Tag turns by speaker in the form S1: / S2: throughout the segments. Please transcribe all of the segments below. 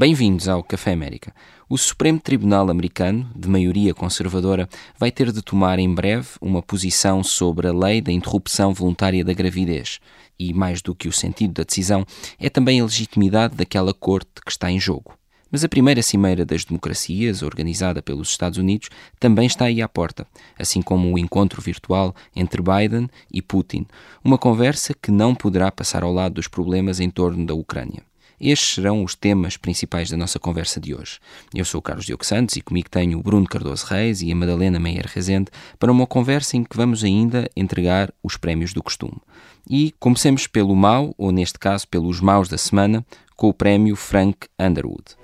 S1: Bem-vindos ao Café América. O Supremo Tribunal Americano, de maioria conservadora, vai ter de tomar em breve uma posição sobre a lei da interrupção voluntária da gravidez. E, mais do que o sentido da decisão, é também a legitimidade daquela corte que está em jogo. Mas a primeira Cimeira das Democracias, organizada pelos Estados Unidos, também está aí à porta, assim como o encontro virtual entre Biden e Putin, uma conversa que não poderá passar ao lado dos problemas em torno da Ucrânia. Estes serão os temas principais da nossa conversa de hoje. Eu sou o Carlos Diogo Santos e comigo tenho o Bruno Cardoso Reis e a Madalena Meyer Rezende para uma conversa em que vamos ainda entregar os prémios do costume. E comecemos pelo mau, ou neste caso pelos maus da semana, com o prémio Frank Underwood.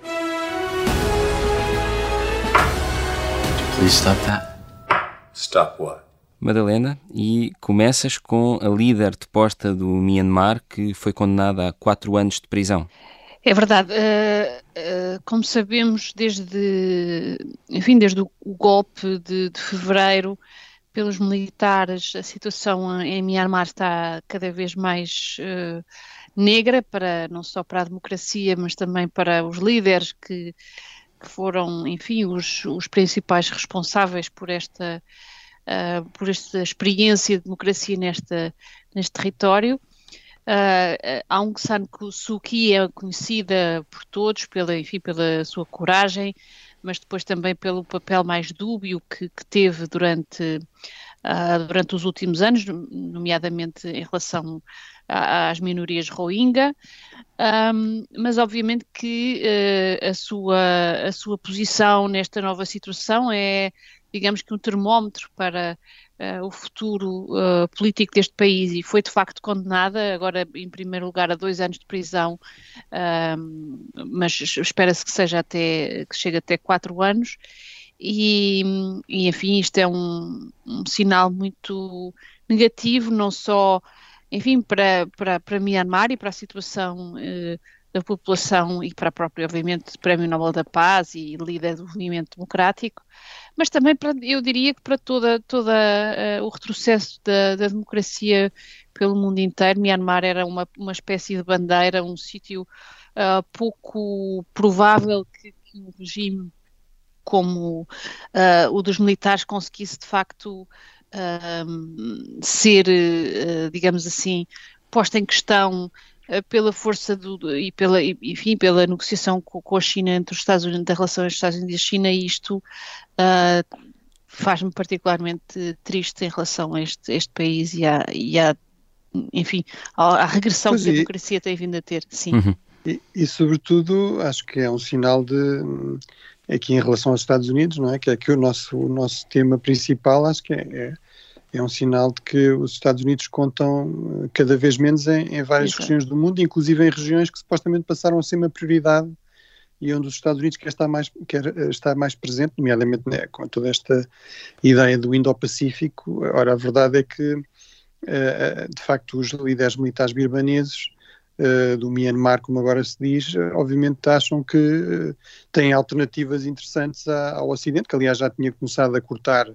S2: Please stop that.
S3: Stop what?
S1: Madalena, e começas com a líder deposta do Myanmar que foi condenada a quatro anos de prisão.
S4: É verdade. Uh, uh, como sabemos, desde, enfim, desde o, golpe de, de, fevereiro pelos militares, a situação em Myanmar está cada vez mais uh, negra para não só para a democracia, mas também para os líderes que, que foram, enfim, os, os principais responsáveis por esta uh, por esta experiência de democracia neste território. Uh, Aung San Suu Kyi é conhecida por todos pela, enfim, pela sua coragem, mas depois também pelo papel mais dúbio que, que teve durante, uh, durante os últimos anos, nomeadamente em relação às minorias Rohingya, um, mas obviamente que uh, a, sua, a sua posição nesta nova situação é digamos que um termómetro para uh, o futuro uh, político deste país e foi de facto condenada, agora em primeiro lugar a dois anos de prisão, uh, mas espera-se que seja até, que chegue até quatro anos. E, e enfim, isto é um, um, sinal muito negativo, não só, enfim, para, para, para Myanmar e para a situação eh, da população e para a própria, obviamente, Prémio Nobel da Paz e líder do movimento democrático, mas também para, eu diria que para toda, toda uh, o retrocesso da, da, democracia pelo mundo inteiro, Myanmar era uma, uma espécie de bandeira, um sítio uh, pouco provável que, que, um regime como uh, o dos militares conseguisse de facto ser, digamos assim, posto em questão pela força do, e pela, enfim, pela negociação com, com, a China entre os Estados Unidos, da relação entre os Estados Unidos e a China, e isto uh, faz-me particularmente triste em relação a este, este país e à, e à enfim, à, à regressão pois que a democracia tem vindo a ter, sim. Uhum.
S5: E, e, sobretudo, acho que é um sinal de, aqui em relação aos Estados Unidos, não é? Que é que o nosso, o nosso tema principal, acho que é, é é um sinal de que os Estados Unidos contam eh, cada vez menos em, em várias Exato. regiões do mundo, inclusive em regiões que supostamente passaram a ser uma prioridade e onde os Estados Unidos quer estar mais, quer eh, estar mais presente, nomeadamente né, com toda esta ideia do Indo-Pacífico. Ora, a verdade é que, eh, de facto, os líderes militares birmaneses do Myanmar, como agora se diz, obviamente acham que têm alternativas interessantes ao Ocidente, que aliás já tinha começado a cortar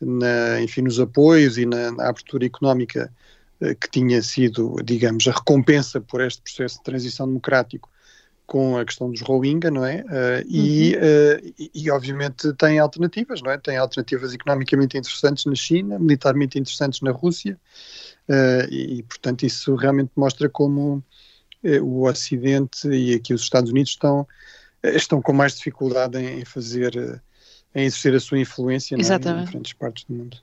S5: na, enfim, nos apoios e na, na abertura económica eh, que tinha sido, digamos, a recompensa por este processo de transição democrático com a questão dos Rohingya, não é? Uh, e, uh, e, obviamente tem alternativas, não é? Tem alternativas economicamente interessantes na China, militarmente interessantes na Rússia, uh, e, e, portanto isso realmente mostra como o Ocidente e aqui os Estados Unidos estão, estão com mais dificuldade em fazer em exercer a sua influência é? em diferentes partes do mundo.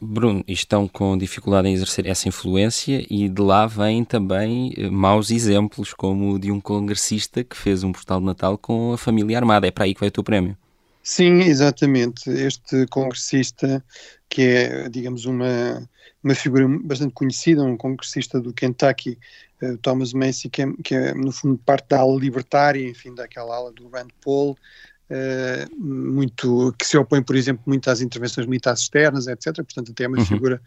S1: Bruno, estão com dificuldade em exercer essa influência e de lá vêm também eh, maus exemplos, como o de um congressista que fez um portal de Natal com a família armada. É para aí que vai o teu prémio.
S5: Sim, exatamente. Este congressista, que é, digamos, uma, uma figura bastante conhecida, um congressista do Kentucky, uh, Thomas Macy, que é, que é, no fundo, parte da ala libertária, enfim, daquela ala do Rand Paul, muito, que se opõe, por exemplo, muito às intervenções militares externas, etc. Portanto, até é uma uhum. figura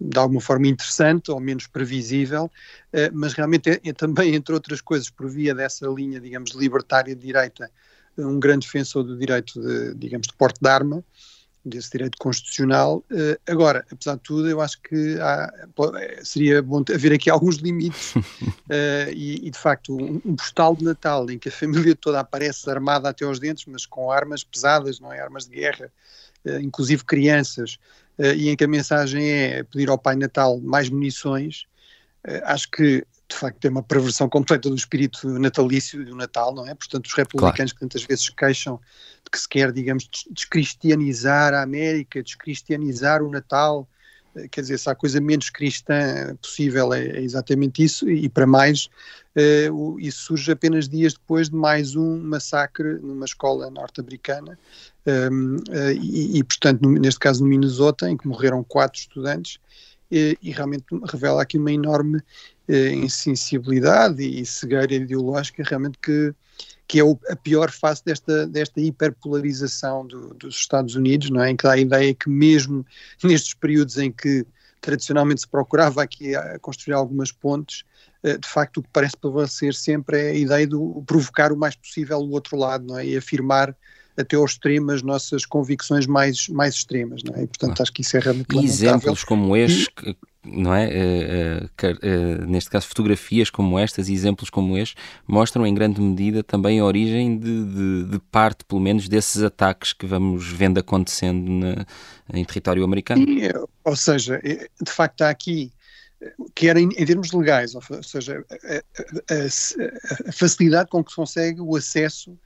S5: de alguma forma interessante ou menos previsível, uh, mas realmente é, é, também, entre outras coisas, por via dessa linha, digamos, libertária de direita, um grande defensor do direito, de, digamos, de porte de arma, desse direito constitucional. Uh, agora, apesar de tudo, eu acho que há, seria bom haver aqui alguns limites uh, e, e, de facto, um, um, postal de Natal em que a família toda aparece armada até aos dentes, mas com armas pesadas, não é? Armas de guerra, uh, inclusive crianças, e em que a mensagem é pedir ao Pai Natal mais munições, acho que de facto é uma perversão completa do espírito natalício do Natal, não é? Portanto, os republicanos claro. que tantas vezes queixam de que se quer, digamos, descristianizar a América, descristianizar o Natal, eh, quer dizer, se há coisa menos cristã possível é, é exatamente isso, e, para mais, uh, isso surge apenas dias depois de mais um massacre numa escola norte-americana, um, ehm, uh, eh, e, e, portanto, no, neste caso no Minnesota, em que morreram quatro estudantes, e, e realmente revela aqui uma enorme eh, insensibilidade e cegueira ideológica realmente que, que é a pior face desta, desta hiperpolarização do, dos Estados Unidos, não é? em que dá a ideia que mesmo nestes períodos em que tradicionalmente se procurava aqui construir algumas pontes, eh, de facto o que parece prevalecer sempre é a ideia de provocar o mais possível o outro lado, não é? E afirmar até ao extremo as nossas convicções mais, mais extremas, não é? E, portanto, acho que isso é realmente
S1: Exemplos como este, e, não é? Uh, uh, uh, neste caso, fotografias como estas, exemplos como este, mostram em grande medida também a origem de, de, de parte, pelo menos, desses ataques que vamos vendo acontecendo na, em território americano.
S5: E, ou seja, de facto, há aqui quer em, em termos legais, ou seja, a, a, a, facilidade com que se consegue o acesso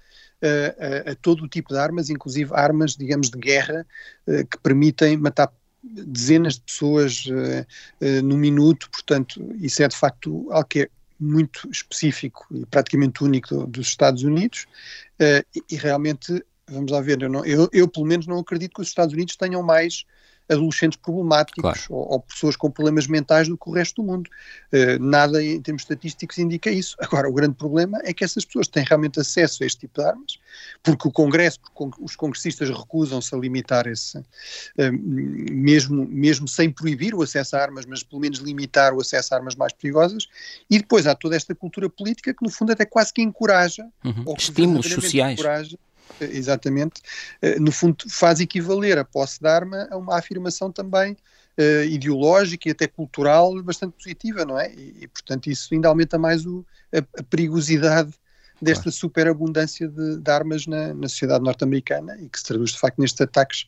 S5: a, a, todo o tipo de armas, inclusive armas, digamos, de guerra, que permitem matar dezenas de pessoas uh, uh, no minuto, portanto, isso é de facto algo que é muito específico e praticamente único do, dos Estados Unidos, uh, e, e, realmente, vamos lá ver, eu, não, eu, eu, pelo menos não acredito que os Estados Unidos tenham mais adolescentes problemáticos claro. ou, ou, pessoas com problemas mentais do que o resto do mundo. Uh, nada em termos estatísticos indica isso. Agora, o grande problema é que essas pessoas têm realmente acesso a este tipo de armas, porque o Congresso, porque os congressistas recusam-se a limitar esse, uh, mesmo, mesmo sem proibir o acesso a armas, mas pelo menos limitar o acesso a armas mais perigosas, e depois há toda esta cultura política que no fundo até quase que encoraja,
S1: uhum. estímulos sociais. Encoraja,
S5: exatamente, eh, no fundo faz equivaler a posse de arma a uma afirmação também uh, ideológica e até cultural bastante positiva, não é? E, e portanto isso ainda aumenta mais o, a, a perigosidade desta claro. superabundância de, de armas na, na sociedade norte-americana e que se traduz de facto nestes ataques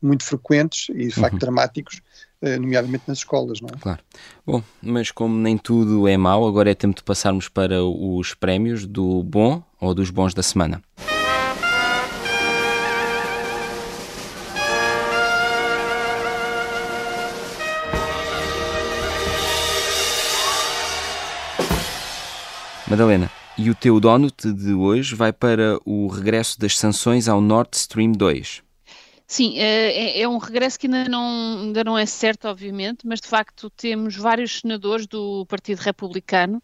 S5: muito frequentes e de facto uhum. dramáticos, uh, nomeadamente nas escolas, não é?
S1: Claro. Bom, mas como nem tudo é mau, agora é tempo de passarmos para os prémios do bom ou dos bons da semana. Madalena, e o teu donut de hoje vai para o regresso das sanções ao Nord Stream 2.
S4: Sim, é, é, um regresso que ainda não, ainda não é certo, obviamente, mas de facto temos vários senadores do Partido Republicano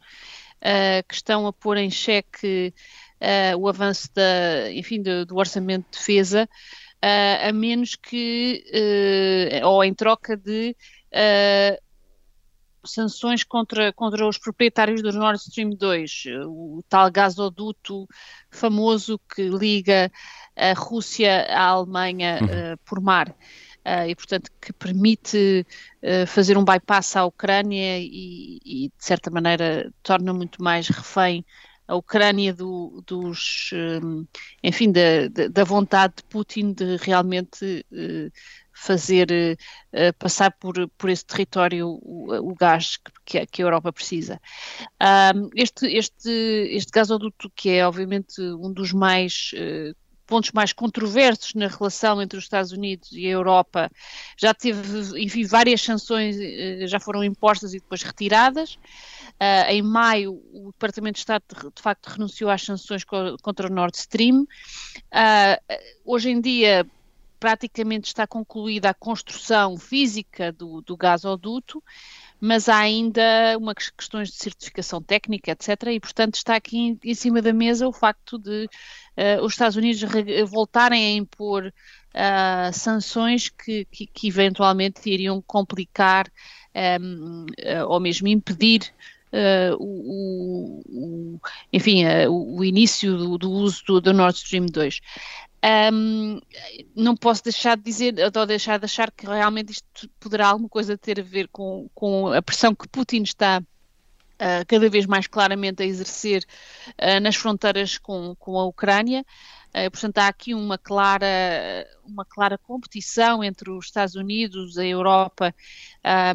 S4: uh, que estão a pôr em xeque uh, o avanço da, enfim, do, do orçamento de defesa, uh, a menos que, ou em troca de sanções contra, contra os proprietários do Nord Stream 2, o tal gasoduto famoso que liga a Rússia à Alemanha uhum. uh, por mar. Uh, e, portanto, que permite uh, fazer um bypass à Ucrânia e, e, de certa maneira, torna muito mais refém a Ucrânia do, dos, um, enfim, da, da, vontade de Putin de realmente uh, fazer uh, passar por, por esse território o, o gás que, que, a Europa precisa. Este, este, este gasoduto, que é obviamente um dos mais uh, pontos mais controversos na relação entre os Estados Unidos e a Europa, já teve, enfim, várias sanções já foram impostas e depois retiradas. Uh, em maio, o Departamento de Estado de, facto renunciou às sanções co contra o Nord Stream. Uh, hoje em dia, praticamente está concluída a construção física do, do gasoduto, mas há ainda umas questões de certificação técnica, etc. E, portanto, está aqui em, em cima da mesa o facto de uh, os Estados Unidos voltarem a impor uh, sanções que, que, que, eventualmente iriam complicar um, ehm, uh, ou mesmo impedir uh, o, o, enfim, uh, o, início do, do uso do, do, Nord Stream 2. Um, não posso deixar de dizer, ou deixar de achar que realmente isto poderá alguma coisa ter a ver com, com a pressão que Putin está uh, cada vez mais claramente a exercer uh, nas fronteiras com, com a Ucrânia. Uh, portanto, há aqui uma clara, uma clara competição entre os Estados Unidos, a Europa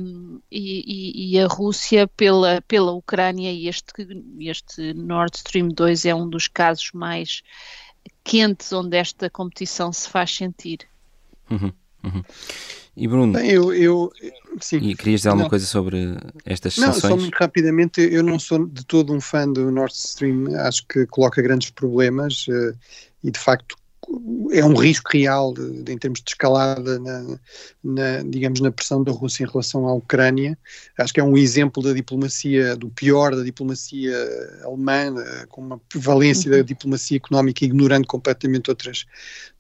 S4: um, e, e, a Rússia pela, pela Ucrânia, e este, este Nord Stream 2 é um dos casos mais quentes onde esta competição se faz sentir.
S1: Uhum, uhum. E Bruno,
S5: Bem, eu, eu, sim.
S1: E querias dizer alguma não. coisa sobre estas
S5: não,
S1: sanções?
S5: Não, só muito rapidamente, eu não sou de todo um fã do Nord Stream, acho que coloca grandes problemas uh, e de facto é um risco real de, de, em termos de escalada na, na, digamos, na pressão da Rússia em relação à Ucrânia. Acho que é um exemplo da diplomacia, do pior da diplomacia alemã, eh, com uma prevalência uhum. da diplomacia económica ignorando completamente outras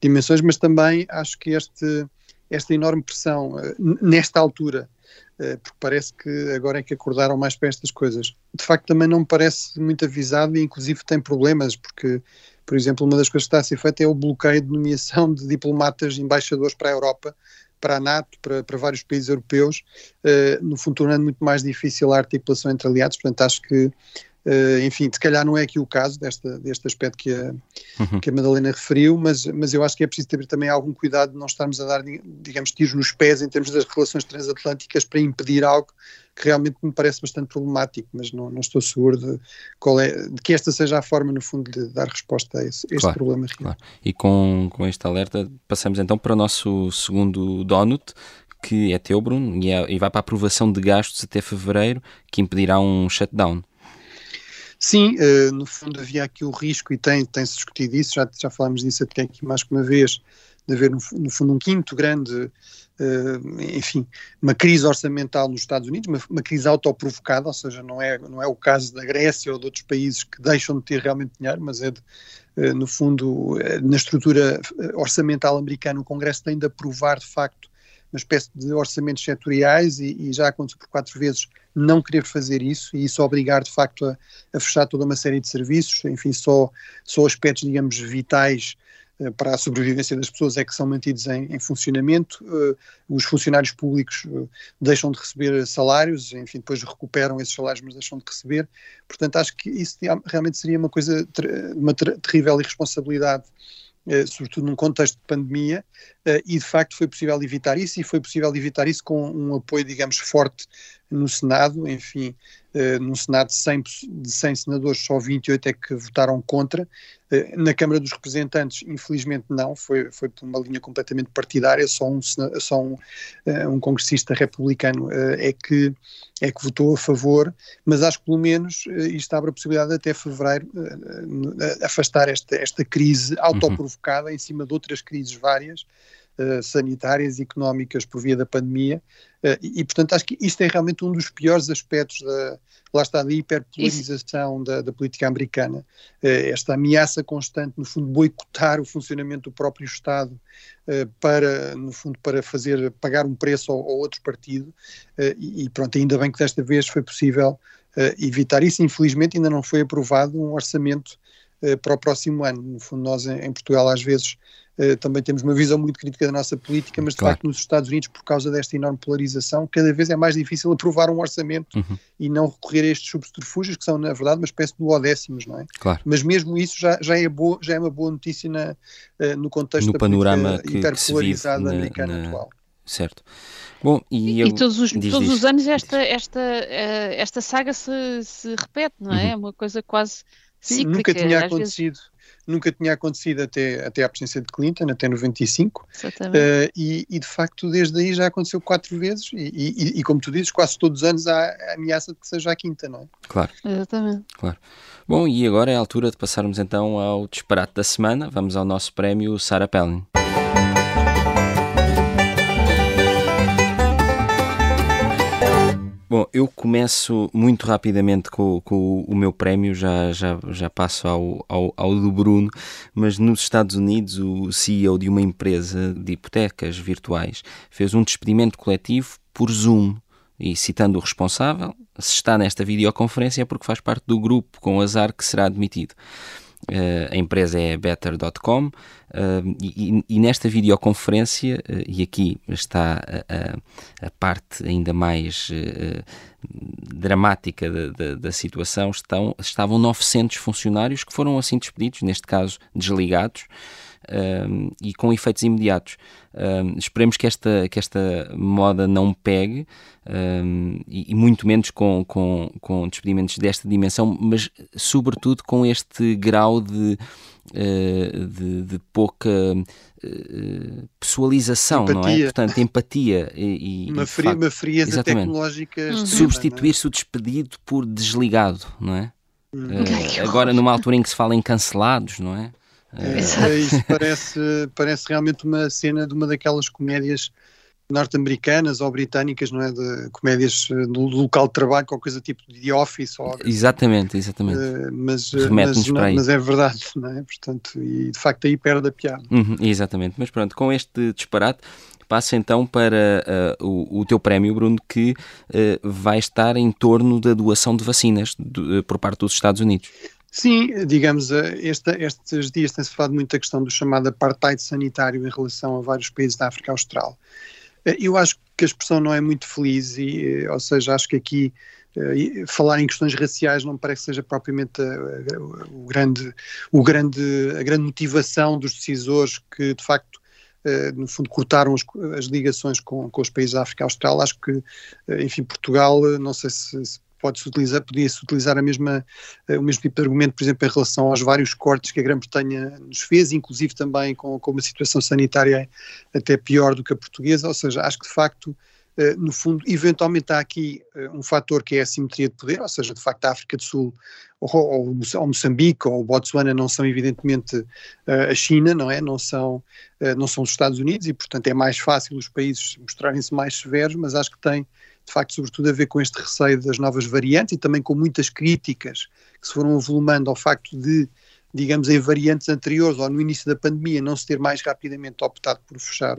S5: dimensões, mas também acho que este esta enorme pressão uh, nesta altura, porque parece que agora é que acordaram mais para estas coisas. De facto, também não me parece muito avisado e, inclusive, tem problemas, porque, por exemplo, uma das coisas que está a ser feita é o bloqueio de nomeação de diplomatas embaixadores para a Europa, para a NATO, para, para vários países europeus, uh, no fundo tornando muito mais difícil a articulação entre aliados, portanto acho que Uh, enfim, se calhar não é aqui o caso desta, deste aspecto que a, uhum. que a Madalena referiu, mas, mas eu acho que é preciso ter também algum cuidado de não estarmos a dar, digamos, tiros nos pés em termos das relações transatlânticas para impedir algo que realmente me parece bastante problemático, mas não, não estou seguro de, qual é, de que esta seja a forma, no fundo, de dar resposta a esse, este claro, problema.
S1: Claro. E com, com este alerta, passamos então para o nosso segundo donut, que é teu, Bruno, e, é, e vai para a aprovação de gastos até fevereiro, que impedirá um shutdown.
S5: Sim, uh, no fundo havia aqui o risco, e tem, tem-se discutido isso, já, já falámos disso até aqui mais que uma vez, de haver no, no fundo um quinto grande, uh, enfim, uma crise orçamental nos Estados Unidos, uma, uma, crise autoprovocada, ou seja, não é, não é o caso da Grécia ou de outros países que deixam de ter realmente dinheiro, mas é de, uh, no fundo, na estrutura orçamental americana, o Congresso tem de aprovar de facto uma espécie de orçamentos setoriais e, e, já aconteceu por quatro vezes não querer fazer isso e isso obrigar de facto a, a fechar toda uma série de serviços, enfim, só, só aspectos, digamos, vitais uh, para a sobrevivência das pessoas é que são mantidos em, em funcionamento. Uh, os funcionários públicos uh, deixam de receber salários, enfim, depois recuperam esses salários, mas deixam de receber. Portanto, acho que isso realmente seria uma coisa, uma ter terrível irresponsabilidade eh, sobretudo num contexto de pandemia, eh, e de facto foi possível evitar isso, e foi possível evitar isso com um apoio, digamos, forte no Senado, enfim, uh, no Senado de 100, de 100 senadores, só 28 é que votaram contra. Uh, na Câmara dos Representantes, infelizmente não, foi, foi por uma linha completamente partidária, só um, só um, uh, um congressista republicano é, que, é que votou a favor, mas acho que pelo menos isto abre a possibilidade de até fevereiro afastar esta, esta crise uhum. autoprovocada uhum. em cima de outras crises várias, uh, sanitárias e económicas por via da pandemia, uh, e, e, portanto acho que isto é realmente um dos piores aspectos da, lá está, da hiperpolarização da, da, política americana, uh, esta ameaça constante, no fundo, boicotar o funcionamento do próprio Estado para, no fundo, para fazer, pagar um preço ao, ao outro partido, e, e, pronto, ainda bem que desta vez foi possível evitar isso, infelizmente ainda não foi aprovado um orçamento para o próximo ano. No fundo, nós em Portugal às vezes eh, também temos uma visão muito crítica da nossa política, mas de claro. facto nos Estados Unidos, por causa desta enorme polarização, cada vez é mais difícil aprovar um orçamento uhum. e não recorrer a estes subterfúgios, que são, na verdade, uma espécie de duodécimos, não é?
S1: Claro.
S5: Mas mesmo isso já, já, é, boa, já é uma boa notícia na, uh, no contexto
S1: no
S5: da
S1: panorama que,
S5: hiperpolarizada
S1: que
S5: americana
S1: na...
S5: atual.
S1: Certo. Bom, e,
S4: eu... e todos os, diz, todos diz. os anos esta, esta, uh, esta saga se, se repete, não é? Uhum. É uma coisa quase Sim,
S5: nunca tinha acontecido. Vezes nunca tinha acontecido até, até à presença de Clinton, até 95, uh, e, e, de facto desde aí já aconteceu quatro vezes, e, e, e, como tu dizes, quase todos os anos há a ameaça de que seja a quinta, não é?
S1: Claro.
S4: Exatamente.
S1: Claro. Bom, e agora é a altura de passarmos então ao disparate da semana, vamos ao nosso prémio Sarah Palin. Bom, eu começo muito rapidamente com, com o meu prémio, já, já, já passo ao, ao, ao, do Bruno, mas nos Estados Unidos o CEO de uma empresa de hipotecas virtuais fez um despedimento coletivo por Zoom e citando o responsável, se está nesta videoconferência é porque faz parte do grupo com azar que será admitido. Uh, a empresa é better.com uh, e, e, nesta videoconferência, uh, e aqui está a, a parte ainda mais dramática da, da, da, situação, estão, estavam 900 funcionários que foram assim despedidos, neste caso desligados, e com efeitos imediatos. esperemos que esta, que esta moda não pegue, e, e, muito menos com, com, com despedimentos desta dimensão, mas sobretudo com este grau de, uh, de, de, pouca uh, pessoalização, empatia. não é? Portanto, empatia e,
S5: e uma, fria, facto, uma frieza tecnológica. Uhum.
S1: É? Substituir-se o despedido por desligado, não é? Uh, agora, numa altura em que se fala em cancelados, não é?
S5: É, é, isso parece, parece realmente uma cena de uma daquelas comédias norte-americanas ou britânicas, não é? De comédias eh, no local de trabalho, ou coisa tipo de Office. Ou,
S1: exatamente, exatamente.
S5: Uh, mas, eh, mas, não, mas, é verdade, não é? Portanto, e de facto aí perde a piada.
S1: Uhum, exatamente, mas pronto, com este disparate passa então para uh, o, o, teu prémio, Bruno, que uh, vai estar em torno da doação de vacinas do, por parte dos Estados Unidos.
S5: Sim, digamos, esta, estes dias tem-se falado muito da questão do chamado apartheid sanitário em relação a vários países da África Austral. Eh, eu acho que a expressão não é muito feliz, e, eh, ou seja, acho que aqui falar em questões raciais não parece que seja propriamente a, a, o grande, o grande, a grande motivação dos decisores que, de facto, no fundo, cortaram as, as ligações com, com, os países da África Austral. Acho que, enfim, Portugal, não sei se, se pode-se utilizar, podia-se utilizar a mesma, eh, o mesmo tipo de argumento, por exemplo, em relação aos vários cortes que a Grã-Bretanha nos fez, inclusive também com, com uma situação sanitária até pior do que a portuguesa, ou seja, acho que de facto Uh, no fundo, eventualmente há aqui uh, um fator que é a simetria de poder, ou seja, de facto a África do Sul ou, ou, Moçambique ou Botsuana não são evidentemente a China, não é? Não são, não são os Estados Unidos e, portanto, é mais fácil os países mostrarem-se mais severos, mas acho que tem de facto, sobretudo a ver com este receio das novas variantes e também com muitas críticas que se foram avolumando ao facto de, digamos, em variantes anteriores ou no início da pandemia não se ter mais rapidamente optado por fechar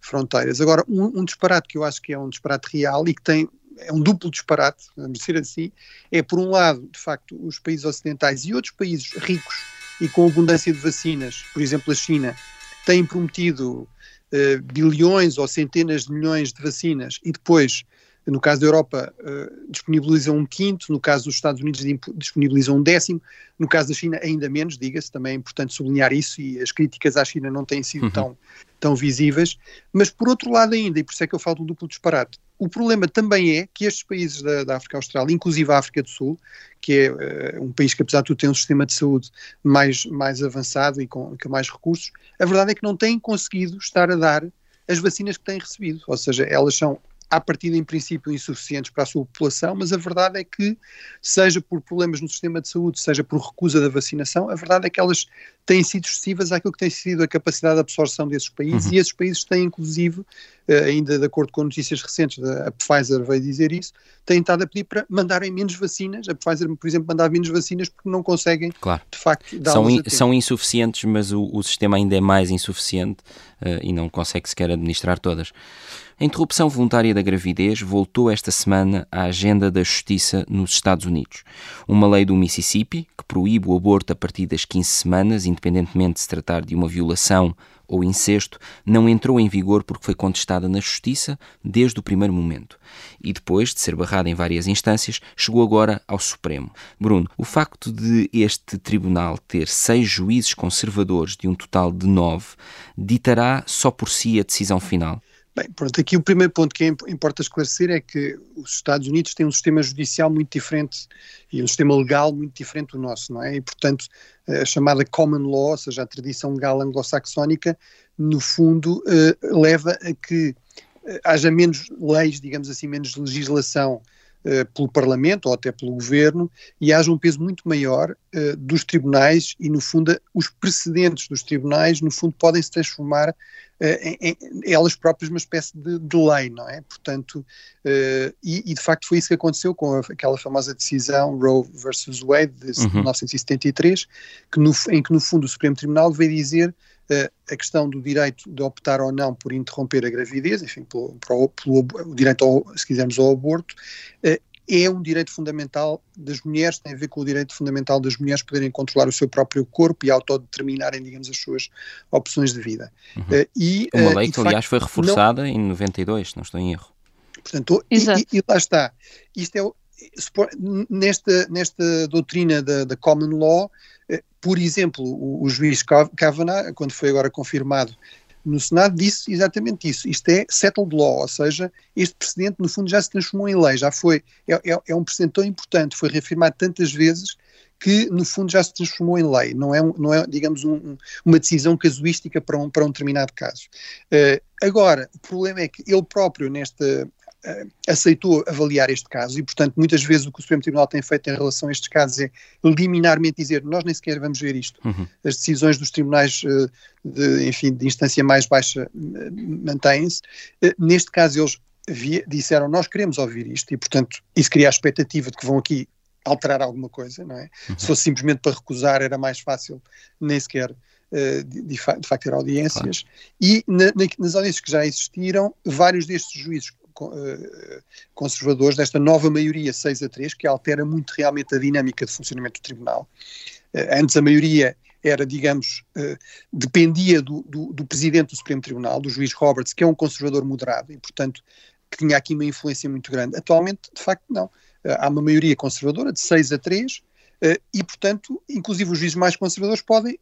S5: fronteiras. Agora, um, um disparate que eu acho que é um disparate real e que tem é um duplo disparate, vamos dizer assim, é por um lado, de facto, os países ocidentais e outros países ricos e com abundância de vacinas, por exemplo a China, têm prometido uh, bilhões ou centenas de milhões de vacinas e depois no caso da Europa, uh, disponibilizam um quinto, no caso dos Estados Unidos, disponibilizam um décimo, no caso da China, ainda menos, diga-se, também é importante sublinhar isso, e as críticas à China não têm sido uhum. tão, tão visíveis. Mas, por outro lado, ainda, e por isso é que eu falo do duplo disparate, o problema também é que estes países da, da África Austral, inclusive a África do Sul, que é uh, um país que, apesar de tudo, tem um sistema de saúde mais, mais avançado e com, com mais recursos, a verdade é que não têm conseguido estar a dar as vacinas que têm recebido. Ou seja, elas são à partida, em princípio, insuficientes para a sua população, mas a verdade é que, seja por problemas no sistema de saúde, seja por recusa da vacinação, a verdade é que elas têm sido excessivas àquilo que tem sido a capacidade de absorção desses países, uhum. e esses países têm, inclusive, eh, ainda de acordo com notícias recentes, a Pfizer veio dizer isso, têm estado a pedir para mandarem menos vacinas. A Pfizer, por exemplo, mandar menos vacinas porque não conseguem,
S1: claro.
S5: de facto, dar
S1: são, in, são insuficientes, mas o, o, sistema ainda é mais insuficiente uh, e não consegue sequer administrar todas. A interrupção voluntária da gravidez voltou esta semana à agenda da justiça nos Estados Unidos. Uma lei do Mississippi, que proíbe o aborto a partir das 15 semanas, independentemente de se tratar de uma violação ou incesto, não entrou em vigor porque foi contestada na Justiça desde o primeiro momento. E depois de ser barrada em várias instâncias, chegou agora ao Supremo. Bruno, o facto de este tribunal ter seis juízes conservadores de um total de nove ditará só por si a decisão final?
S5: Bem, pronto, aqui o primeiro ponto que importa esclarecer é que os Estados Unidos têm um sistema judicial muito diferente e um sistema legal muito diferente do nosso, não é? E, portanto, a chamada common law, ou seja, a tradição legal anglo-saxónica, no fundo, eh, leva a que eh, haja menos leis, digamos assim, menos legislação eh, pelo Parlamento ou até pelo Governo e haja um peso muito maior dos tribunais e, no fundo, os precedentes dos tribunais, no fundo, podem se transformar elas próprias uma espécie de, de lei, não é? Portanto, uh, e, e, de facto foi isso que aconteceu com aquela famosa decisão Roe versus Wade de uhum. 1973, que no, em que, no fundo, o Supremo Tribunal veio dizer a questão do direito de optar ou não por interromper a gravidez, enfim, pelo, pelo, pelo o direito, ao, se quisermos, ao aborto, é um direito fundamental das mulheres, tem a ver com o direito fundamental das mulheres poderem controlar o seu próprio corpo e autodeterminarem, digamos, as suas opções de vida.
S1: Uhum. Uh, e, Uma uh, lei que, aliás, foi reforçada não... em 92, não estou em erro.
S5: Portanto, e, e, lá está. Isto é, nesta, nesta doutrina da, da common law, uh, por exemplo, o, o juiz Kavanaugh, quando foi agora confirmado no Senado disse exatamente isso. Isto é settled law, ou seja, este precedente no fundo já se transformou em lei, já foi, é, é, é um precedente tão importante, foi reafirmado tantas vezes que no fundo já se transformou em lei, não é, não é digamos, um, uma decisão casuística para um, para um determinado caso. Uh, agora, o problema é que ele próprio, nesta, aceitou avaliar este caso e, portanto, muitas vezes o que o Supremo Tribunal tem feito em relação a estes casos é liminarmente dizer nós nem sequer vamos ver isto. Uhum. As decisões dos tribunais, uh, de, enfim, de instância mais baixa mantêm-se. neste caso, eles via, disseram nós queremos ouvir isto e, portanto, isso cria a expectativa de que vão aqui alterar alguma coisa, não é? Uhum. Se fosse simplesmente para recusar era mais fácil nem sequer de, de, facto ter audiências. Claro. E na, na, nas audiências que já existiram, vários destes juízes conservadores, desta nova maioria 6 a 3, que altera muito realmente a dinâmica de funcionamento do tribunal. Uh, antes a maioria era, digamos, dependia do, do, do presidente do Supremo Tribunal, do juiz Roberts, que é um conservador moderado e, portanto, que tinha aqui uma influência muito grande. Atualmente, de facto, não há uma maioria conservadora de 6 a 3, Uh, e, portanto, inclusive os juízes mais conservadores podem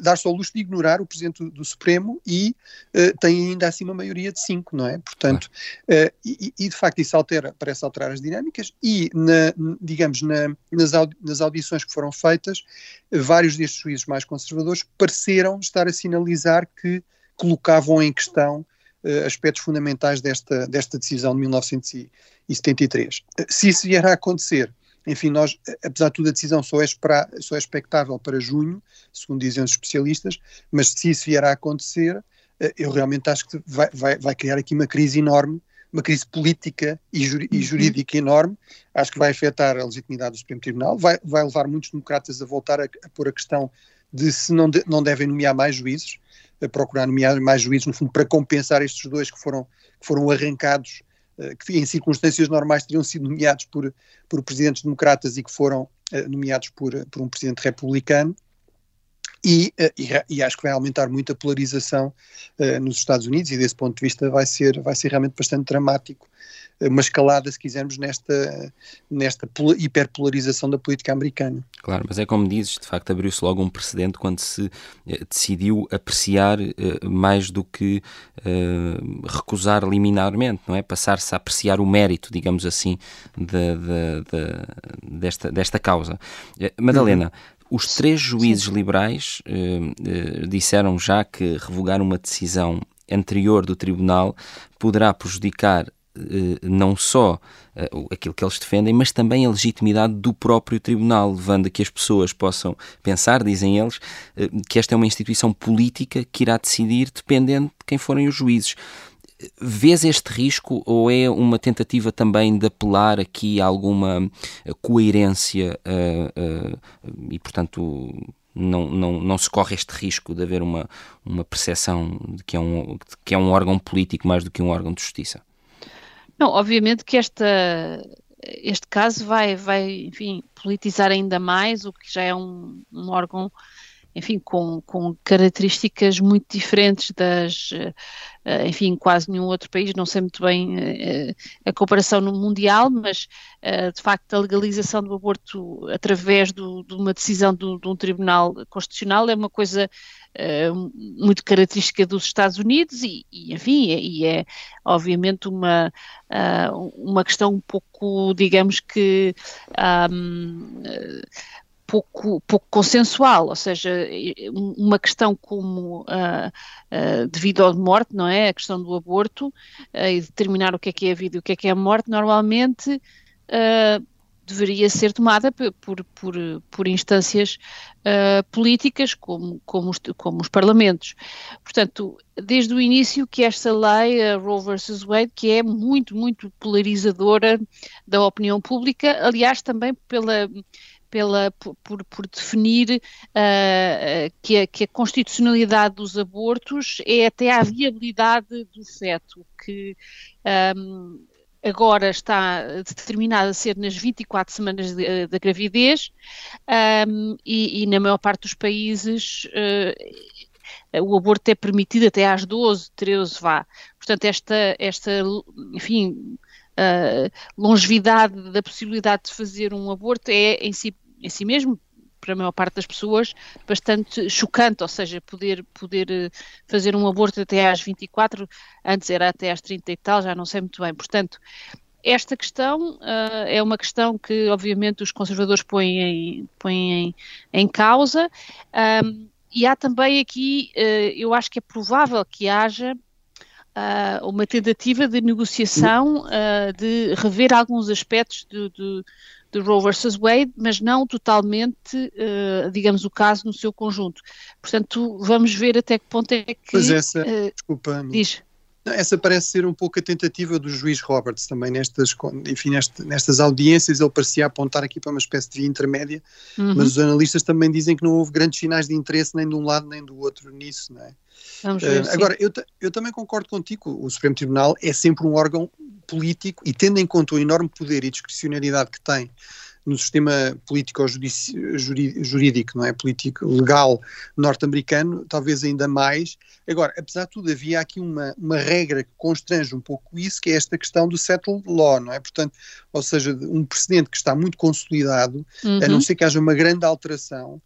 S5: dar-se ao luxo de ignorar o Presidente do, Supremo e uh, têm ainda assim uma maioria de 5, não é? Portanto, uh, e, e, de facto isso altera, parece alterar as dinâmicas e, na, digamos, na, nas, audi nas audições que foram feitas, vários destes juízes mais conservadores pareceram estar a sinalizar que colocavam em questão aspectos fundamentais desta, desta decisão de 1973. Se isso vier a acontecer, enfim, nós, apesar de tudo, a decisão só é, esperar, só é expectável para junho, segundo dizem os especialistas, mas se isso vier a acontecer, eh, eu realmente acho que vai, vai, vai criar aqui uma crise enorme, uma crise política e, e, uhum. jurídica enorme, acho que vai afetar a legitimidade do Supremo Tribunal, vai, vai levar muitos democratas a voltar a, a pôr a questão de se não, de, não devem nomear mais juízes, a procurar nomear mais juízes, no fundo, para compensar estes dois que foram, que foram arrancados que em circunstâncias normais teriam sido nomeados por, por presidentes democratas e que foram uh, nomeados por, por um presidente republicano. E, uh, e, e, acho que vai aumentar muito a polarização uh, nos Estados Unidos e desse ponto de vista vai ser, vai ser realmente bastante dramático uma escalada, se quisermos, nesta, nesta hiperpolarização da política americana.
S1: Claro, mas é como dizes, de facto abriu-se logo um precedente quando se eh, decidiu apreciar eh, mais do que eh, recusar liminarmente, não é? Passar-se a apreciar o mérito, digamos assim, de, de, de, desta, desta causa. Madalena, uhum. Os três juízes Sim. liberais disseram já que revogar uma decisão anterior do tribunal poderá prejudicar eh, não só eh, aquilo que eles defendem, mas também a legitimidade do próprio tribunal, levando a que as pessoas possam pensar, dizem eles, eh, que esta é uma instituição política que irá decidir dependendo de quem forem os juízes. Vês este risco ou é uma tentativa também de apelar aqui a alguma coerência uh, uh, e, portanto, não, não, não se corre este risco de haver uma, uma percepção de que, é um, que é um órgão político mais do que um órgão de justiça?
S4: Não, obviamente que esta, este caso vai, vai, enfim, politizar ainda mais o que já é um, um órgão, enfim, com, com características muito diferentes das, uh, enfim, quase nenhum outro país, não sei muito bem uh, a comparação no mundial, mas uh, de facto a legalização do aborto através do, de uma decisão de um tribunal constitucional é uma coisa muito característica dos Estados Unidos e, e enfim, e é obviamente uma, uma questão um pouco, digamos que um, pouco, pouco consensual, ou seja, uma questão como uh, uh, devido à morte, não é? A questão do aborto uh, e determinar o que é que é a vida e o que é que é a morte, normalmente deveria ser tomada por, por, por instâncias uh, políticas como, como os, como, os, parlamentos. Portanto, desde o início que esta lei, a Roe versus Wade, que é muito, muito polarizadora da opinião pública, aliás, também pela pela, por, por definir uh, que, a, que, a, constitucionalidade dos abortos é até a viabilidade do feto, que um, agora está determinada a ser nas 24 semanas da gravidez um, e, e, na maior parte dos países uh, o aborto é permitido até às 12, 13 vá. Portanto, esta, esta enfim, uh, longevidade da possibilidade de fazer um aborto é em si, em si mesmo, para a maior parte das pessoas, bastante chocante, ou seja, poder, poder eh, fazer um aborto até às 24, antes era até às 30 e tal, já não sei muito bem. Portanto, esta questão uh, é uma questão que, obviamente, os conservadores põem em, põem em, em causa, um, e há também aqui, uh, eu acho que é provável que haja uh, uma tentativa de negociação uh, de rever alguns aspectos do, do, do, Roe versus Wade, mas não totalmente, uh, digamos, o caso no seu conjunto. Portanto, vamos ver até que ponto é que.
S5: Pois essa, desculpa.
S4: Diz.
S5: Essa parece ser um pouco a tentativa do juiz Roberts também nestas, enfim, nestas audiências ele parecia apontar aqui para uma espécie de via intermédia, uhum. mas os analistas também dizem que não houve grandes sinais de interesse nem de um lado nem do outro nisso, não é?
S4: Vamos ver,
S5: uh, agora, eu, eu também concordo contigo, o Supremo Tribunal é sempre um órgão político e tendo em conta o enorme poder e discricionariedade que tem no sistema político-jurídico, não é? Político legal norte-americano, talvez ainda mais. Agora, apesar de tudo, havia aqui uma, uma regra que constrange um pouco isso, que é esta questão do settled law, não é? Portanto, ou seja, um precedente que está muito consolidado, uhum. a não ser que haja uma grande alteração,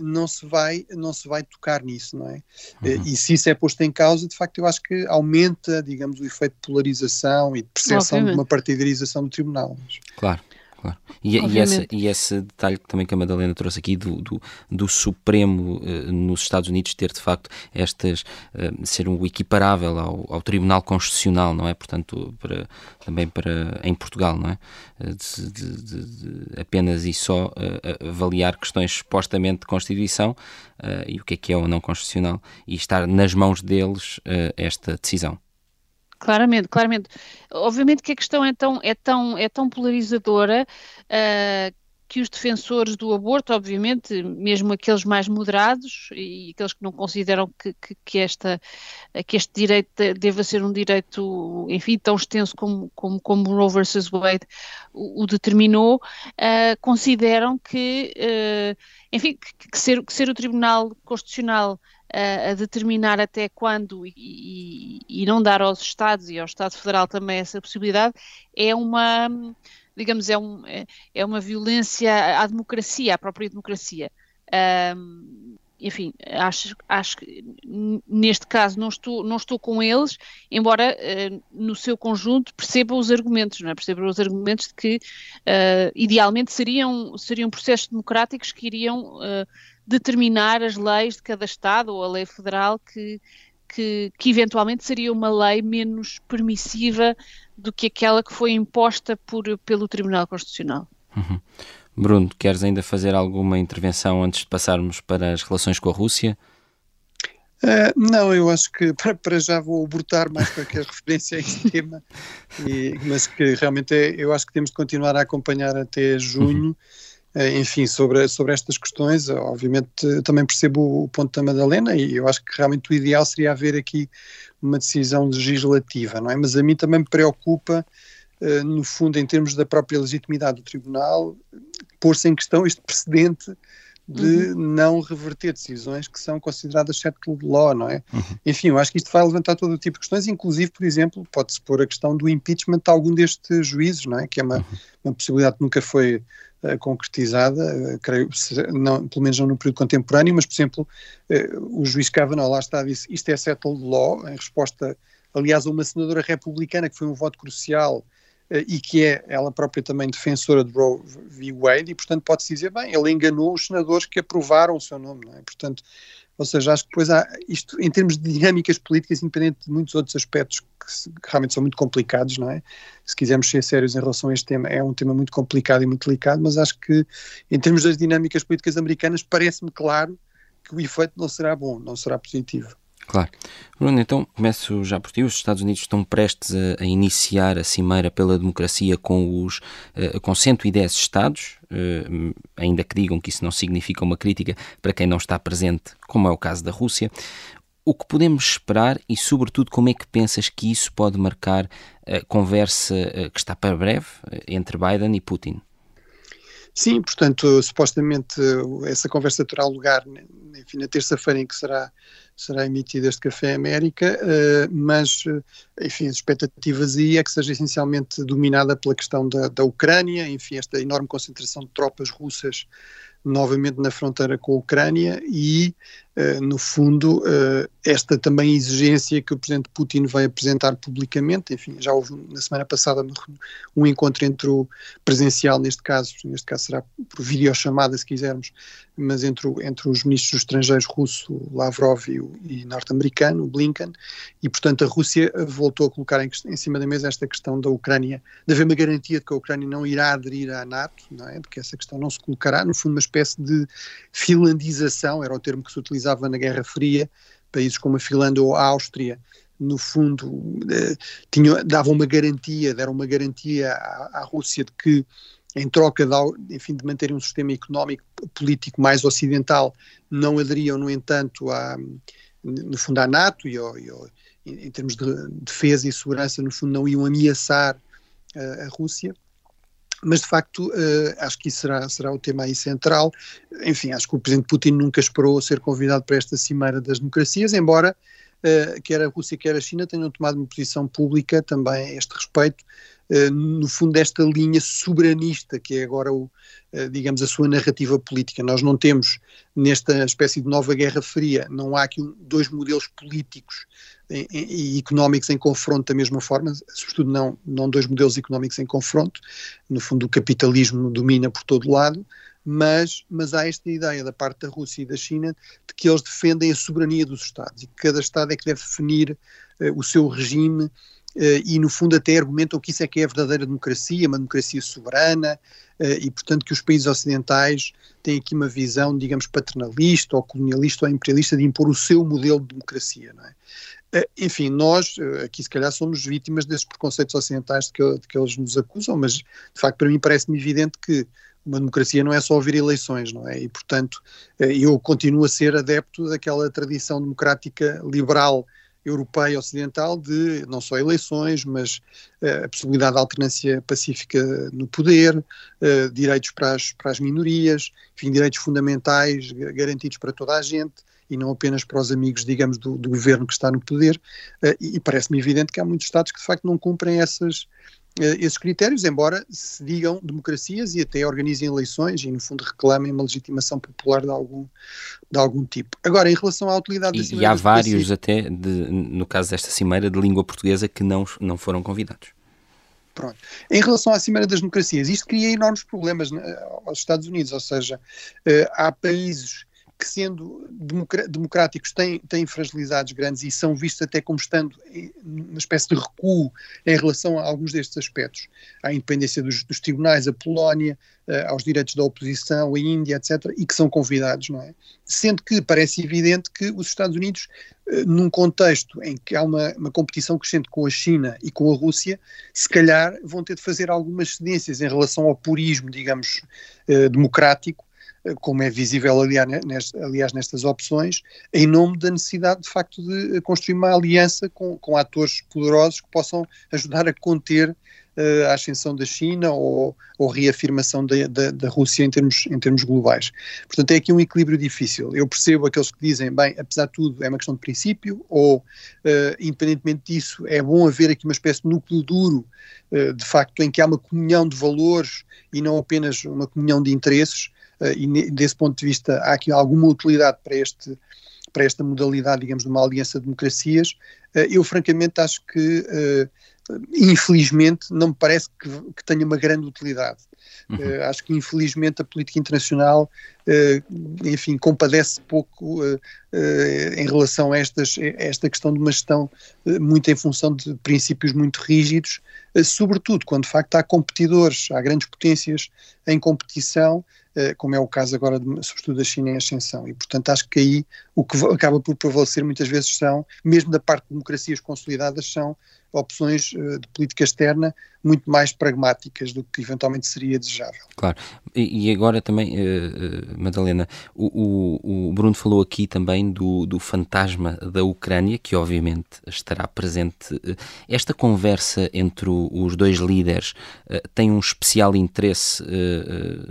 S5: não se vai não se vai tocar nisso, não é? Eh, uhum. Uh, e se isso é posto em causa, de facto, eu acho que aumenta, digamos, o efeito de polarização e de percepção Obviamente. de uma partidarização do tribunal.
S1: Claro. Claro. E, e, esse, e, esse, detalhe também que a Madalena trouxe aqui do, do, do Supremo uh, nos Estados Unidos ter de facto estas uh, ser um equiparável ao, ao, Tribunal Constitucional, não é? Portanto, para, também para em Portugal, não é? De, de, de, de apenas e só avaliar questões supostamente de Constituição e o que é que é ou não constitucional e estar nas mãos deles esta decisão.
S4: Claramente, claramente. Obviamente que a questão é tão, é tão, é tão polarizadora uh, que os defensores do aborto, obviamente, mesmo aqueles mais moderados e aqueles que não consideram que, que, que esta, que este direito deva ser um direito, enfim, tão extenso como, como, como Roe versus Wade o, o determinou, uh, consideram que, uh, enfim, que, que, ser, que ser o Tribunal Constitucional a, determinar até quando e, e, e, não dar aos Estados e ao Estado Federal também essa possibilidade, é uma, digamos, é, um, é, é uma violência à democracia, à própria democracia. Um, enfim, acho, acho que neste caso não estou, não estou com eles, embora uh, no seu conjunto perceba os argumentos, não é? Perceba os argumentos de que uh, idealmente seriam, seriam processos democráticos que iriam uh, determinar as leis de cada Estado ou a lei federal que, que, que, eventualmente seria uma lei menos permissiva do que aquela que foi imposta por, pelo Tribunal Constitucional.
S1: Uhum. Bruno, queres ainda fazer alguma intervenção antes de passarmos para as relações com a Rússia?
S5: Uh, não, eu acho que para, para, já vou abortar mais qualquer referência a este tema, e, mas que realmente é, eu acho que temos de continuar a acompanhar até junho. Uhum enfim, sobre, sobre estas questões. Obviamente também percebo o ponto da Madalena e eu acho que realmente o ideal seria haver aqui uma decisão legislativa, não é? Mas a mim também me preocupa, eh, no fundo, em termos da própria legitimidade do Tribunal, pôr-se em questão este precedente de uhum. não reverter decisões que são consideradas settled law, não é? Uhum. Enfim, eu acho que isto vai levantar todo o tipo de questões, inclusive, por exemplo, pode-se pôr a questão do impeachment de algum destes juízes, não é? Que é uma, uhum. uma possibilidade que nunca foi concretizada, uh, creio, não, pelo menos não no período contemporâneo, mas, por exemplo, uh, o juiz Kavanaugh lá está, disse isto é settled law, em resposta, aliás, a uma senadora republicana que foi um voto crucial eh, e que é ela própria também defensora de Roe v. Wade, e portanto pode-se dizer, bem, ele enganou os senadores que aprovaram o seu nome, não é? Portanto, ou seja, acho que depois há isto, em termos de dinâmicas políticas, independente de muitos outros aspectos que, se, que, realmente são muito complicados, não é? Se quisermos ser sérios em relação a este tema, é um tema muito complicado e muito delicado, mas acho que em termos das dinâmicas políticas americanas, parece-me claro que o efeito não será bom, não será positivo.
S1: Claro. Bruno, então começo já por ti. Os Estados Unidos estão prestes a, a iniciar a Cimeira pela Democracia com, os, uh, com 110 Estados, uh, ainda que digam que isso não significa uma crítica para quem não está presente, como é o caso da Rússia. O que podemos esperar e, sobretudo, como é que pensas que isso pode marcar a conversa uh, que está para breve entre Biden e Putin?
S5: Sim, portanto, supostamente essa conversa terá lugar enfim, na terça-feira em que será será emitido este Café América, uh, mas, enfim, as expectativas aí é que seja essencialmente dominada pela questão da, da Ucrânia, enfim, esta enorme concentração de tropas russas novamente na fronteira com a Ucrânia e, no fundo, uh, esta também exigência que o Presidente Putin vai apresentar publicamente. Enfim, já houve na semana passada um encontro entre o presencial, neste caso, neste caso será por videochamada, se quisermos, mas entre, o, entre os ministros estrangeiros russo, Lavrov e, e norte-americano, Blinken, e, portanto, a Rússia voltou a colocar em, em, cima da mesa esta questão da Ucrânia, de haver uma garantia de que a Ucrânia não irá aderir à NATO, não é? Porque essa questão não se colocará, no fundo, uma espécie de finlandização, era o termo que se utilizava na Guerra Fria, países como a Finlândia ou a Áustria, no fundo, eh, davam uma garantia, deram uma garantia à, à Rússia de que em troca de, enfim, de manterem um sistema económico político mais ocidental, não aderiam, no entanto, à, no fundo à NATO e, ao, e ao, em, em, termos de defesa e segurança, no fundo, não iam ameaçar uh, a Rússia mas de facto uh, acho que isso será, será o tema aí central. Enfim, acho que o Presidente Putin nunca esperou ser convidado para esta Cimeira das Democracias, embora uh, quer a Rússia quer a China tenham tomado uma posição pública também a este respeito, uh, no fundo desta linha soberanista que é agora o, digamos a sua narrativa política. Nós não temos nesta espécie de nova Guerra Fria, não há aqui dois modelos políticos e económicos em confronto da mesma forma, sobretudo não, não dois modelos económicos em confronto, no fundo o capitalismo domina por todo lado, mas, mas há esta ideia da parte da Rússia e da China de que eles defendem a soberania dos Estados e que cada Estado é que deve definir uh, o seu regime uh, e no fundo até argumentam que isso é que é a verdadeira democracia, uma democracia soberana uh, e portanto que os países ocidentais têm aqui uma visão, digamos, paternalista ou colonialista ou imperialista de impor o seu modelo de democracia, não é? Eh, enfim, nós eh, aqui se calhar somos vítimas desses preconceitos ocidentais de que, de que eles nos acusam, mas de facto para mim parece-me evidente que uma democracia não é só ouvir eleições, não é? E portanto eh, eu continuo a ser adepto daquela tradição democrática liberal europeia ocidental de não só eleições, mas a possibilidade de alternância pacífica no poder, direitos para as, para as minorias, enfim, direitos fundamentais garantidos para toda a gente, e não apenas para os amigos, digamos, do, do governo que está no poder. Uh, e, e parece-me evidente que há muitos Estados que de facto não cumprem essas, uh, esses critérios, embora se digam democracias e até organizem eleições e, no fundo, reclamem uma legitimação popular de algum, de algum tipo. Agora, em relação à utilidade da
S1: E, e há vários, até, de, no caso desta cimeira, de língua portuguesa que não, não foram convidados.
S5: Pronto. Em relação à Cimeira das Democracias, isto cria enormes problemas né, aos Estados Unidos, ou seja, há países que sendo democráticos têm, têm grandes e são vistos até como estando numa espécie de recuo em relação a alguns destes aspectos, à independência dos, dos tribunais, a Polónia, uh, aos direitos da oposição, a Índia, etc., e que são convidados, não é? Sendo que parece evidente que os Estados Unidos, uh, num contexto em que há uma, uma competição crescente com a China e com a Rússia, se calhar vão ter de fazer algumas cedências em relação ao purismo, digamos, uh, democrático, como é visível aliás, nestas opções, em nome da necessidade de facto de construir uma aliança com, com atores poderosos que possam ajudar a conter uh, a ascensão da China ou, ou reafirmação da, da, da, Rússia em termos, em termos globais. Portanto, é aqui um equilíbrio difícil. Eu percebo aqueles que dizem, bem, apesar de tudo, é uma questão de princípio, ou, uh, independentemente disso, é bom haver aqui uma espécie de núcleo duro, uh, de facto, em que há uma comunhão de valores e não apenas uma comunhão de interesses, e desse ponto de vista há aqui alguma utilidade para, este, para esta modalidade, digamos, de uma aliança de democracias. Uh, eu, francamente, acho que, uh, infelizmente, não me parece que, que tenha uma grande utilidade. Uhum. Uh, acho que infelizmente a política internacional, enfim, compadece pouco em relação a, estas, a esta questão de uma gestão muito em função de princípios muito rígidos, sobretudo quando de facto há competidores, há grandes potências em competição como é o caso agora, de, sobretudo da China em ascensão. E, portanto, acho que aí o que acaba por prevalecer muitas vezes são, mesmo da parte de democracias consolidadas, são opções uh, de política externa muito mais pragmáticas do que eventualmente seria desejável.
S1: Claro. E, agora também, uh, Madalena, o, o, o, Bruno falou aqui também do, do fantasma da Ucrânia, que obviamente estará presente. Esta conversa entre os dois líderes tem um especial interesse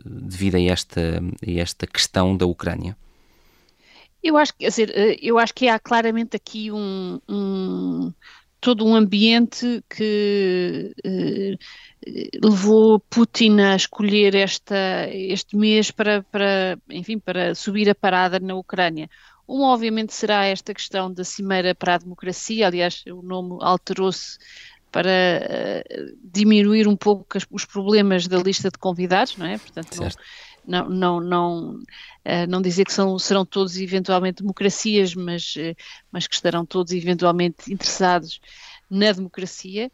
S1: devido a esta, a esta questão da Ucrânia?
S4: Eu acho, quer dizer, eu acho que há claramente aqui um, um todo um ambiente que eh, levou Putin a escolher esta, este mês para, para, enfim, para subir a parada na Ucrânia. Uma, obviamente, será esta questão da Cimeira para a Democracia, aliás, o nome alterou-se para uh, diminuir um pouco os problemas da lista de convidados, não é? Portanto, certo. Não, não, não, uh, não dizer que são, serão todos eventualmente democracias, mas, uh, mas que estarão todos eventualmente interessados na democracia.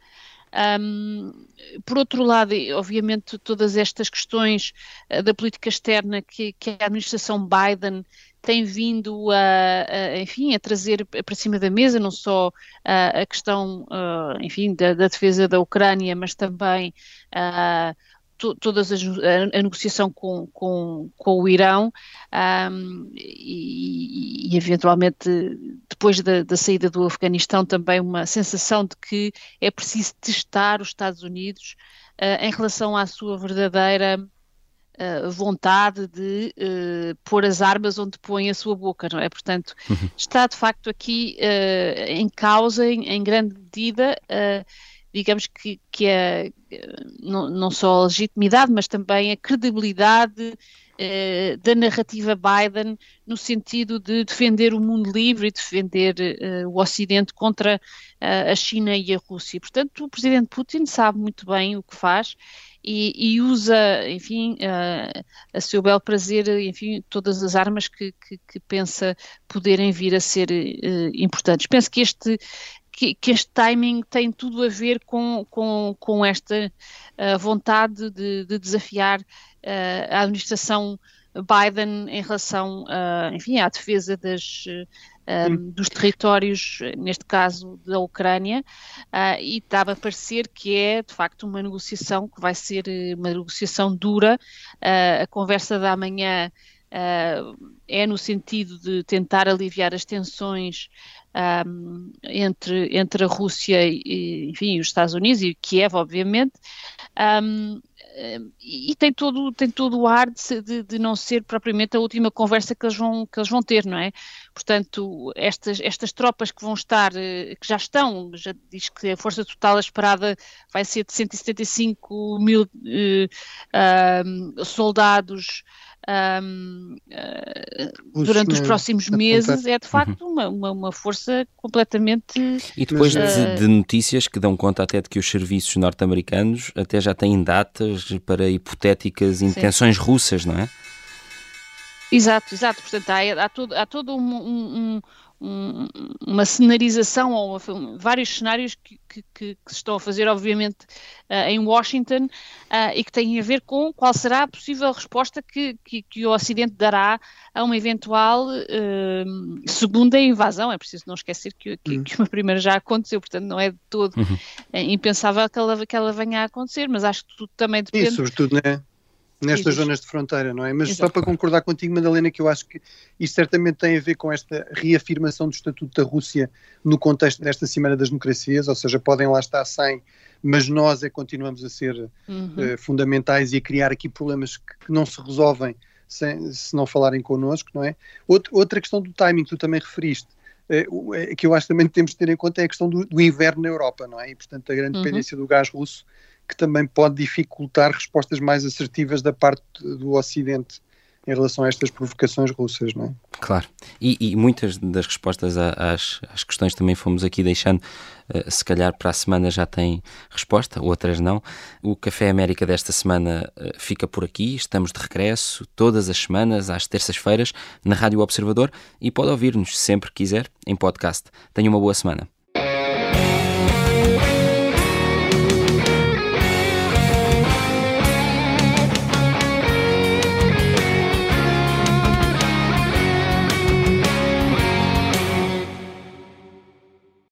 S4: Um, por outro lado, obviamente, todas estas questões uh, da política externa que, que, a administração Biden tem vindo a, a, enfim, a trazer para cima da mesa, não só a, a questão, uh, enfim, da, da, defesa da Ucrânia, mas também uh, todas as, a, a, negociação com, com, com o Irão um, e, e, eventualmente depois da, da, saída do Afeganistão também uma sensação de que é preciso testar os Estados Unidos uh, em relação à sua verdadeira uh, vontade de uh, pôr as armas onde põe a sua boca, não é? Portanto, uhum. está de facto aqui em causa, em, em grande medida, digamos que, que é não, não só a legitimidade, mas também a credibilidade eh, da narrativa Biden no sentido de defender o mundo livre e defender eh, o Ocidente contra a China e a Rússia. Portanto, o presidente Putin sabe muito bem o que faz e, e usa, enfim, a seu bel prazer, enfim, todas as armas que, que, que pensa poderem vir a ser uh, importantes. Penso que este que, que, este timing tem tudo a ver com, com, com esta uh, vontade de, de desafiar uh, a administração Biden em relação, uh, enfim, à defesa das, um, dos territórios, neste caso da Ucrânia, uh, e estava a parecer que é de facto uma negociação que vai ser uma negociação dura. Uh, a conversa da manhã uh, é no sentido de tentar aliviar as tensões um, entre, entre a Rússia e, enfim, os Estados Unidos e Kiev, obviamente, um, e tem todo, tem todo o ar de, de, não ser propriamente a última conversa que eles vão, que eles vão ter, não é? Portanto, estas, estas tropas que vão estar, eh, que já estão, já diz que a força total esperada vai ser de 175 mil uh, soldados um, uh, durante os próximos meses é de facto uhum. uma, uma, uma, força completamente.
S1: E depois uh, de, de, notícias que dão conta até de que os serviços norte-americanos até já têm datas para hipotéticas intenções sim. russas, não é?
S4: Exato, exato. Portanto, há, há todo, há todo um, um, um, uma cenarização ou uma, vários cenários que, que, que, se estão a fazer, obviamente, uh, em Washington uh, e que têm a ver com qual será a possível resposta que, que o Ocidente dará a uma eventual uh, segunda invasão. É preciso não esquecer que, uhum. que, uma primeira já aconteceu, portanto, não é de todo uhum. impensável que ela, que ela venha a acontecer, mas acho que tudo também depende.
S5: E, sobretudo, né? Nestas zonas de fronteira, não é? Mas Exato. só para concordar contigo, Madalena, que eu acho que isto certamente tem a ver com esta reafirmação do Estatuto da Rússia no contexto desta Cimeira das Democracias, ou seja, podem lá estar sem, mas nós é que continuamos a ser uhum. uh, fundamentais e a criar aqui problemas que, que não se resolvem sem, se não falarem connosco, não é? Outra, outra questão do timing que tu também referiste, uh, que eu acho que também temos de ter em conta é a questão do, do inverno na Europa, não é? E, portanto, a grande uhum. dependência do gás russo que também pode dificultar respostas mais assertivas da parte do Ocidente em relação a estas provocações russas, não é?
S1: Claro, e, e muitas das respostas às, às, questões também fomos aqui deixando, uh, se calhar para a semana já tem resposta, outras não. O Café América desta semana uh, fica por aqui, estamos de regresso todas as semanas, às terças-feiras, na Rádio Observador e pode ouvir-nos sempre que quiser em podcast. Tenha uma boa semana.